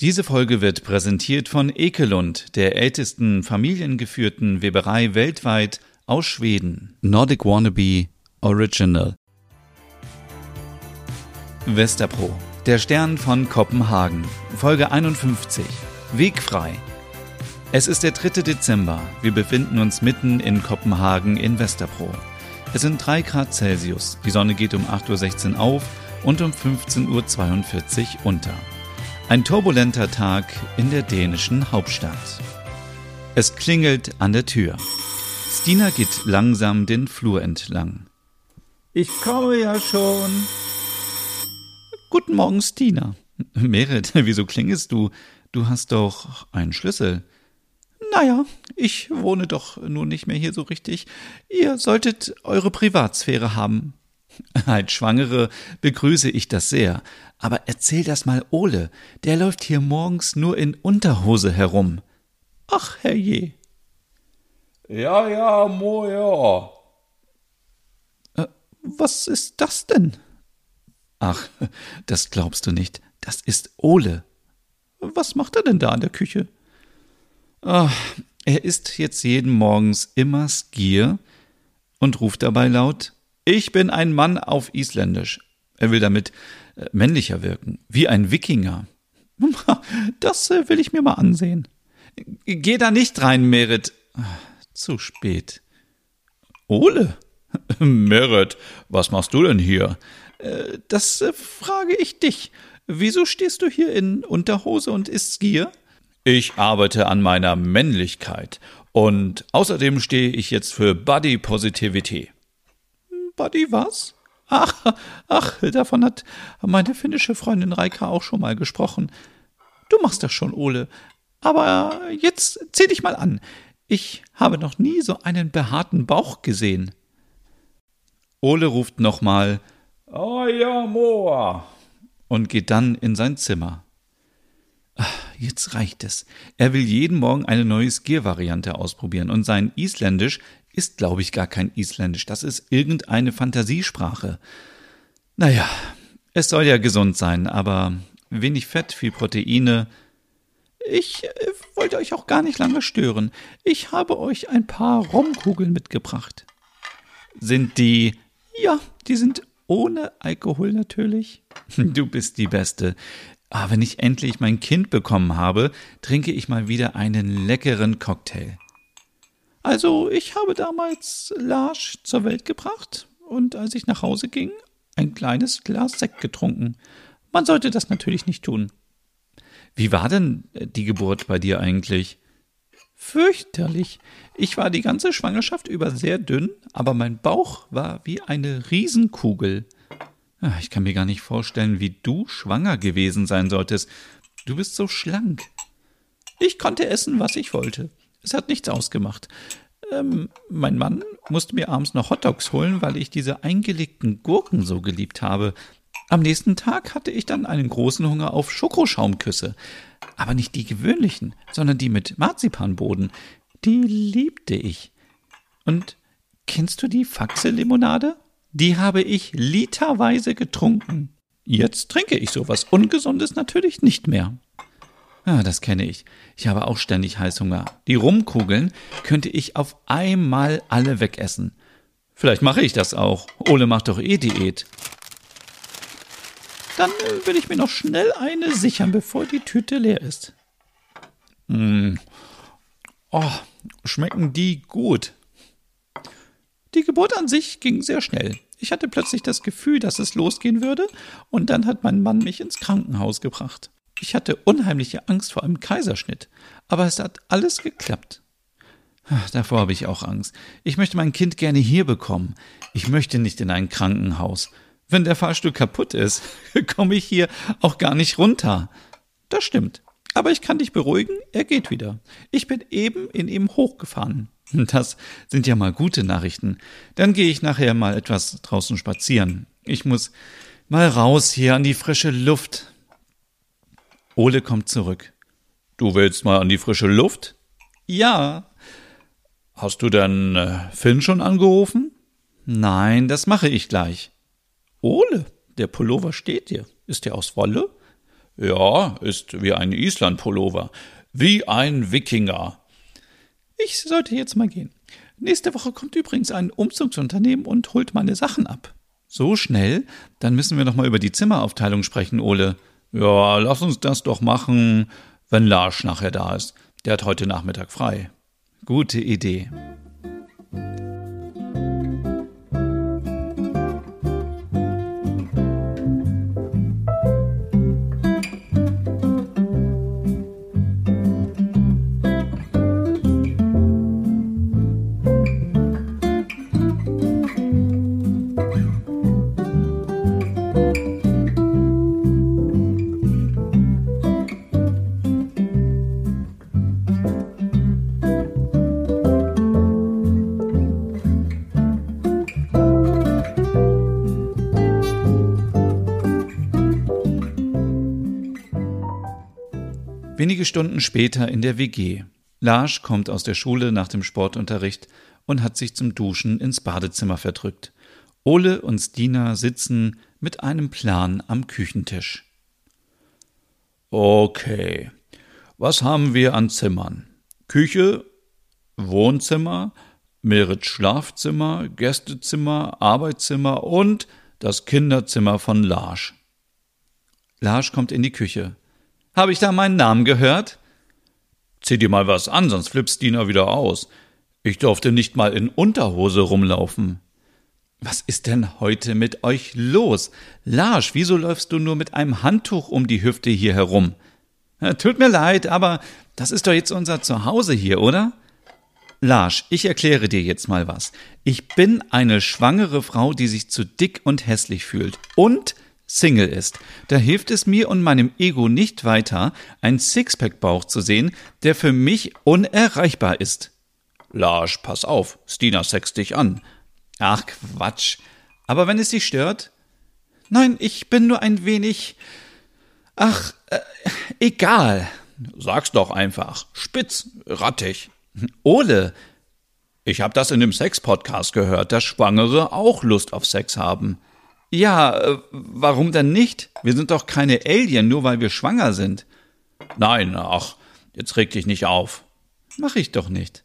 Diese Folge wird präsentiert von Ekelund, der ältesten familiengeführten Weberei weltweit aus Schweden. Nordic Wannabe Original. Westerpro, der Stern von Kopenhagen, Folge 51. Wegfrei. Es ist der 3. Dezember. Wir befinden uns mitten in Kopenhagen in Westerpro. Es sind 3 Grad Celsius. Die Sonne geht um 8.16 Uhr auf und um 15.42 Uhr unter. Ein turbulenter Tag in der dänischen Hauptstadt. Es klingelt an der Tür. Stina geht langsam den Flur entlang. Ich komme ja schon. Guten Morgen, Stina. Merit, wieso klingelst du? Du hast doch einen Schlüssel. Naja, ich wohne doch nun nicht mehr hier so richtig. Ihr solltet eure Privatsphäre haben. Als Schwangere begrüße ich das sehr. Aber erzähl das mal Ole. Der läuft hier morgens nur in Unterhose herum. Ach, herrje. Ja, ja, moja. Äh, was ist das denn? Ach, das glaubst du nicht. Das ist Ole. Was macht er denn da in der Küche? Ach, er isst jetzt jeden Morgens immer Skier und ruft dabei laut Ich bin ein Mann auf Isländisch. Er will damit äh, männlicher wirken, wie ein Wikinger. Das äh, will ich mir mal ansehen. Geh da nicht rein, Merit. Zu spät. Ole? Merit, was machst du denn hier? Äh, das frage ich dich. Wieso stehst du hier in Unterhose und isst Skier? Ich arbeite an meiner Männlichkeit und außerdem stehe ich jetzt für Body Positivity. Body was? Ach, ach, davon hat meine finnische Freundin Reika auch schon mal gesprochen. Du machst das schon, Ole. Aber jetzt zähl dich mal an. Ich habe noch nie so einen behaarten Bauch gesehen. Ole ruft nochmal Ah ja, Moa und geht dann in sein Zimmer. Jetzt reicht es. Er will jeden Morgen eine neue Skier-Variante ausprobieren und sein Isländisch ist, glaube ich, gar kein Isländisch. Das ist irgendeine Fantasiesprache. Naja, es soll ja gesund sein, aber wenig Fett, viel Proteine. Ich äh, wollte euch auch gar nicht lange stören. Ich habe euch ein paar Rumkugeln mitgebracht. Sind die. Ja, die sind ohne Alkohol natürlich. Du bist die Beste. Ah, wenn ich endlich mein Kind bekommen habe, trinke ich mal wieder einen leckeren Cocktail. Also, ich habe damals Larsch zur Welt gebracht und als ich nach Hause ging, ein kleines Glas Sekt getrunken. Man sollte das natürlich nicht tun. Wie war denn äh, die Geburt bei dir eigentlich? Fürchterlich. Ich war die ganze Schwangerschaft über sehr dünn, aber mein Bauch war wie eine Riesenkugel. Ah, ich kann mir gar nicht vorstellen, wie du schwanger gewesen sein solltest. Du bist so schlank. Ich konnte essen, was ich wollte. Es hat nichts ausgemacht. Ähm, mein Mann musste mir abends noch Hotdogs holen, weil ich diese eingelegten Gurken so geliebt habe. Am nächsten Tag hatte ich dann einen großen Hunger auf Schokoschaumküsse. Aber nicht die gewöhnlichen, sondern die mit Marzipanboden. Die liebte ich. Und kennst du die Faxe-Limonade? Die habe ich literweise getrunken. Jetzt trinke ich sowas Ungesundes natürlich nicht mehr. Ah, das kenne ich. Ich habe auch ständig Heißhunger. Die Rumkugeln könnte ich auf einmal alle wegessen. Vielleicht mache ich das auch. Ole macht doch eh Diät. Dann äh, will ich mir noch schnell eine sichern, bevor die Tüte leer ist. Mm. Oh, schmecken die gut. Die Geburt an sich ging sehr schnell. Ich hatte plötzlich das Gefühl, dass es losgehen würde, und dann hat mein Mann mich ins Krankenhaus gebracht. Ich hatte unheimliche Angst vor einem Kaiserschnitt, aber es hat alles geklappt. Davor habe ich auch Angst. Ich möchte mein Kind gerne hier bekommen. Ich möchte nicht in ein Krankenhaus. Wenn der Fahrstuhl kaputt ist, komme ich hier auch gar nicht runter. Das stimmt. Aber ich kann dich beruhigen, er geht wieder. Ich bin eben in ihm hochgefahren. Das sind ja mal gute Nachrichten. Dann gehe ich nachher mal etwas draußen spazieren. Ich muss mal raus hier an die frische Luft. Ole kommt zurück. Du willst mal an die frische Luft? Ja. Hast du denn äh, Finn schon angerufen? Nein, das mache ich gleich. Ole, der Pullover steht dir. Ist der aus Wolle? Ja, ist wie ein Island-Pullover. Wie ein Wikinger. Ich sollte jetzt mal gehen. Nächste Woche kommt übrigens ein Umzugsunternehmen und holt meine Sachen ab. So schnell? Dann müssen wir noch mal über die Zimmeraufteilung sprechen, Ole. Ja, lass uns das doch machen, wenn Lars nachher da ist. Der hat heute Nachmittag frei. Gute Idee. Wenige Stunden später in der WG. Lars kommt aus der Schule nach dem Sportunterricht und hat sich zum Duschen ins Badezimmer verdrückt. Ole und Stina sitzen mit einem Plan am Küchentisch. Okay, was haben wir an Zimmern? Küche, Wohnzimmer, Merits Schlafzimmer, Gästezimmer, Arbeitszimmer und das Kinderzimmer von Lars. Lars kommt in die Küche. Habe ich da meinen Namen gehört? Zieh dir mal was an, sonst flippst Dina wieder aus. Ich durfte nicht mal in Unterhose rumlaufen. Was ist denn heute mit euch los? Lars, wieso läufst du nur mit einem Handtuch um die Hüfte hier herum? Tut mir leid, aber das ist doch jetzt unser Zuhause hier, oder? Lars, ich erkläre dir jetzt mal was. Ich bin eine schwangere Frau, die sich zu dick und hässlich fühlt. Und Single ist. Da hilft es mir und meinem Ego nicht weiter, einen Sixpack-Bauch zu sehen, der für mich unerreichbar ist. Lars, pass auf, Stina sext dich an. Ach Quatsch. Aber wenn es dich stört? Nein, ich bin nur ein wenig. Ach, äh, egal. Sag's doch einfach. Spitz, rattig. Ole. Ich hab das in dem Sex-Podcast gehört, dass Schwangere auch Lust auf Sex haben. Ja, äh, warum denn nicht? Wir sind doch keine Alien, nur weil wir schwanger sind. Nein, ach, jetzt reg dich nicht auf. Mach ich doch nicht.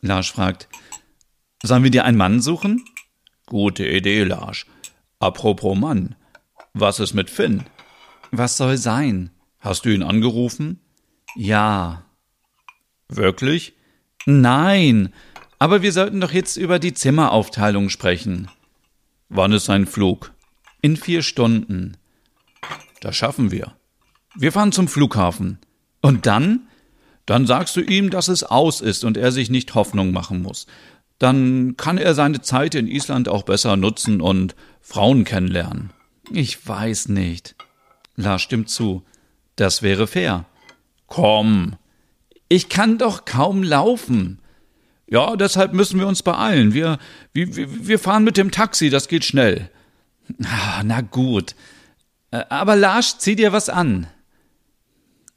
Lars fragt, sollen wir dir einen Mann suchen? Gute Idee, Lars. Apropos Mann, was ist mit Finn? Was soll sein? Hast du ihn angerufen? Ja. Wirklich? Nein. Aber wir sollten doch jetzt über die Zimmeraufteilung sprechen. Wann ist sein Flug? In vier Stunden. Das schaffen wir. Wir fahren zum Flughafen. Und dann? Dann sagst du ihm, dass es aus ist und er sich nicht Hoffnung machen muss. Dann kann er seine Zeit in Island auch besser nutzen und Frauen kennenlernen. Ich weiß nicht. Lars stimmt zu. Das wäre fair. Komm. Ich kann doch kaum laufen. Ja, deshalb müssen wir uns beeilen. Wir, wir, wir fahren mit dem Taxi, das geht schnell. Ah, na gut. Aber Lars, zieh dir was an.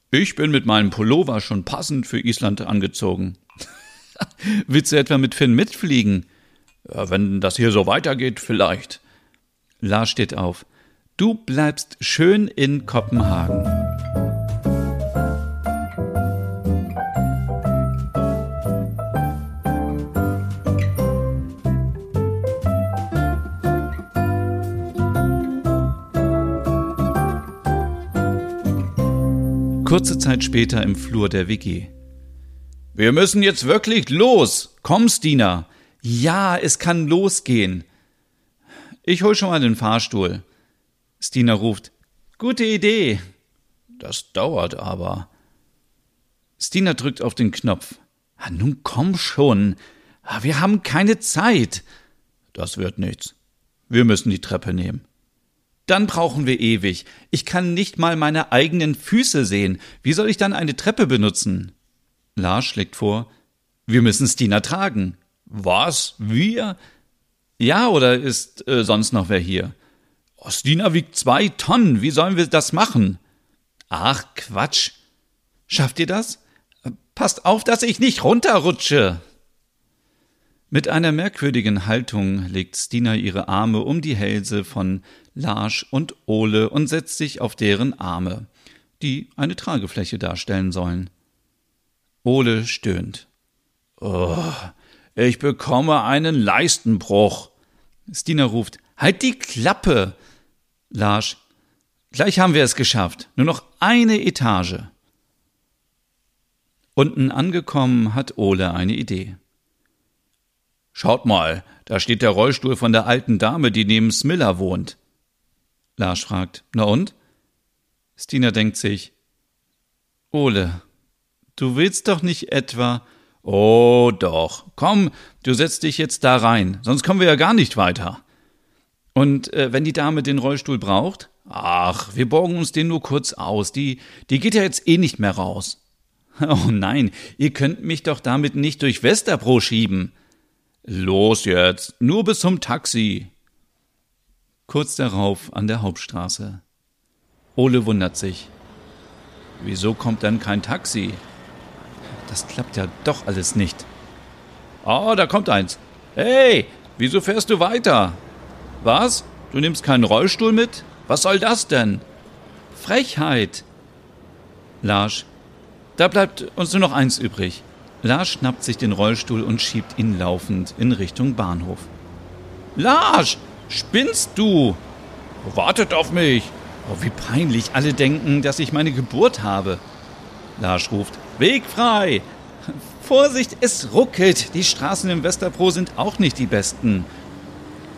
Ich bin mit meinem Pullover schon passend für Island angezogen. Willst du etwa mit Finn mitfliegen? Ja, wenn das hier so weitergeht, vielleicht. Lars steht auf. Du bleibst schön in Kopenhagen. Kurze Zeit später im Flur der WG. Wir müssen jetzt wirklich los. Komm, Stina. Ja, es kann losgehen. Ich hol schon mal den Fahrstuhl. Stina ruft. Gute Idee. Das dauert aber. Stina drückt auf den Knopf. Ah, nun komm schon. Ah, wir haben keine Zeit. Das wird nichts. Wir müssen die Treppe nehmen. Dann brauchen wir ewig. Ich kann nicht mal meine eigenen Füße sehen. Wie soll ich dann eine Treppe benutzen? Lars schlägt vor, wir müssen Stina tragen. Was? Wir? Ja, oder ist äh, sonst noch wer hier? Oh, Stina wiegt zwei Tonnen. Wie sollen wir das machen? Ach, Quatsch. Schafft ihr das? Passt auf, dass ich nicht runterrutsche. Mit einer merkwürdigen Haltung legt Stina ihre Arme um die Hälse von Lars und Ole und setzt sich auf deren Arme. die eine Tragefläche darstellen sollen. Ole stöhnt. Oh, ich bekomme einen Leistenbruch. Stina ruft, halt die Klappe! Larsch, gleich haben wir es geschafft. Nur noch eine Etage. Unten angekommen hat Ole eine Idee. Schaut mal, da steht der Rollstuhl von der alten Dame, die neben Smiller wohnt. Lars fragt, na und? Stina denkt sich, Ole, du willst doch nicht etwa. Oh doch, komm, du setzt dich jetzt da rein, sonst kommen wir ja gar nicht weiter. Und äh, wenn die Dame den Rollstuhl braucht? Ach, wir borgen uns den nur kurz aus, die, die geht ja jetzt eh nicht mehr raus. Oh nein, ihr könnt mich doch damit nicht durch Westerbro schieben. Los jetzt, nur bis zum Taxi. Kurz darauf an der Hauptstraße. Ole wundert sich. Wieso kommt dann kein Taxi? Das klappt ja doch alles nicht. Oh, da kommt eins. Hey, wieso fährst du weiter? Was? Du nimmst keinen Rollstuhl mit? Was soll das denn? Frechheit. Larsch, da bleibt uns nur noch eins übrig. Lars schnappt sich den Rollstuhl und schiebt ihn laufend in Richtung Bahnhof. Lars, spinnst du? Wartet auf mich. Oh, wie peinlich. Alle denken, dass ich meine Geburt habe. Lars ruft, Weg frei. Vorsicht, es ruckelt. Die Straßen im Westerpro sind auch nicht die besten.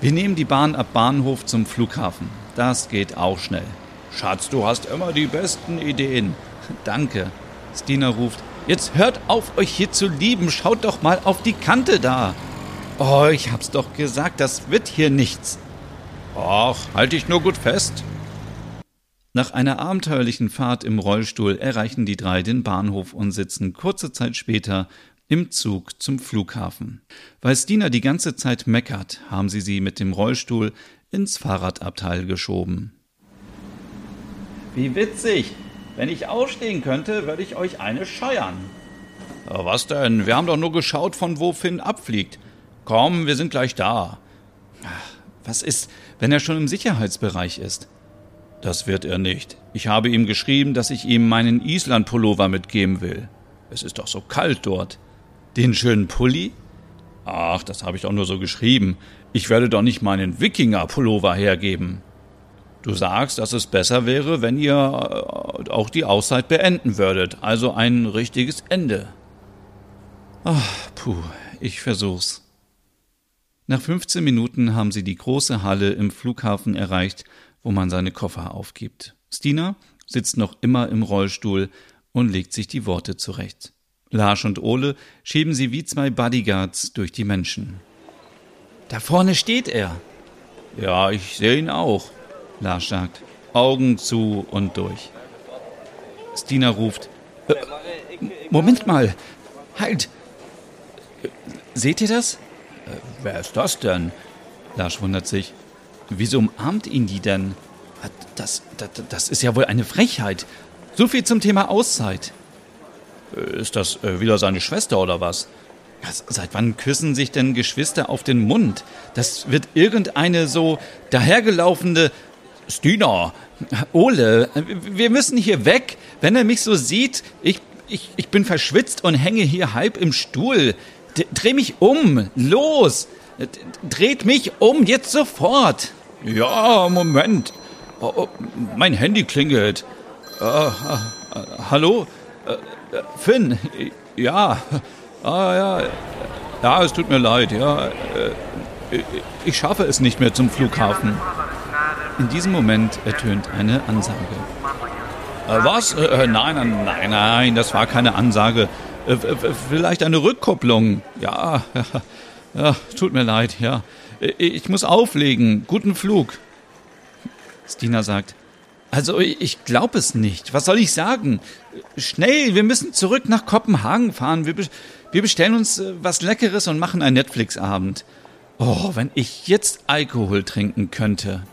Wir nehmen die Bahn ab Bahnhof zum Flughafen. Das geht auch schnell. Schatz, du hast immer die besten Ideen. Danke. Stina ruft, jetzt hört auf, euch hier zu lieben, schaut doch mal auf die Kante da. Oh, ich hab's doch gesagt, das wird hier nichts. Ach, halt dich nur gut fest. Nach einer abenteuerlichen Fahrt im Rollstuhl erreichen die drei den Bahnhof und sitzen kurze Zeit später im Zug zum Flughafen. Weil Stina die ganze Zeit meckert, haben sie sie mit dem Rollstuhl ins Fahrradabteil geschoben. Wie witzig! Wenn ich ausstehen könnte, würde ich euch eine scheuern. Was denn? Wir haben doch nur geschaut, von wo Finn abfliegt. Komm, wir sind gleich da. Was ist, wenn er schon im Sicherheitsbereich ist? Das wird er nicht. Ich habe ihm geschrieben, dass ich ihm meinen Island-Pullover mitgeben will. Es ist doch so kalt dort. Den schönen Pulli? Ach, das habe ich doch nur so geschrieben. Ich werde doch nicht meinen Wikinger-Pullover hergeben. Du sagst, dass es besser wäre, wenn ihr äh, auch die Auszeit beenden würdet, also ein richtiges Ende. Ach, puh, ich versuch's. Nach 15 Minuten haben sie die große Halle im Flughafen erreicht, wo man seine Koffer aufgibt. Stina sitzt noch immer im Rollstuhl und legt sich die Worte zurecht. Lars und Ole schieben sie wie zwei Bodyguards durch die Menschen. Da vorne steht er. Ja, ich sehe ihn auch. Lars sagt. Augen zu und durch. Stina ruft. Äh, Moment mal. Halt. Seht ihr das? Äh, wer ist das denn? Lars wundert sich. Wieso umarmt ihn die denn? Das, das, das ist ja wohl eine Frechheit. So viel zum Thema Auszeit. Äh, ist das äh, wieder seine Schwester oder was? Seit wann küssen sich denn Geschwister auf den Mund? Das wird irgendeine so dahergelaufene Stina! Ole, wir müssen hier weg. Wenn er mich so sieht, ich, ich, ich bin verschwitzt und hänge hier halb im Stuhl. D dreh mich um. Los! D dreht mich um, jetzt sofort. Ja, Moment. Oh, oh, mein Handy klingelt. Äh, äh, hallo? Äh, Finn? Ja. Ah, ja. Ja, es tut mir leid, ja. Äh, ich schaffe es nicht mehr zum Flughafen. In diesem Moment ertönt eine Ansage. Äh, was? Äh, äh nein, nein, nein, das war keine Ansage. Äh, vielleicht eine Rückkopplung. Ja, ja, tut mir leid, ja. Ich muss auflegen. Guten Flug. Stina sagt, also ich glaube es nicht. Was soll ich sagen? Schnell, wir müssen zurück nach Kopenhagen fahren. Wir, wir bestellen uns äh, was Leckeres und machen einen Netflix-Abend. Oh, wenn ich jetzt Alkohol trinken könnte.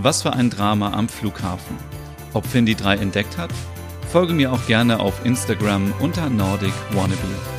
Was für ein Drama am Flughafen. Ob Finn die drei entdeckt hat? Folge mir auch gerne auf Instagram unter Nordic Wannabe.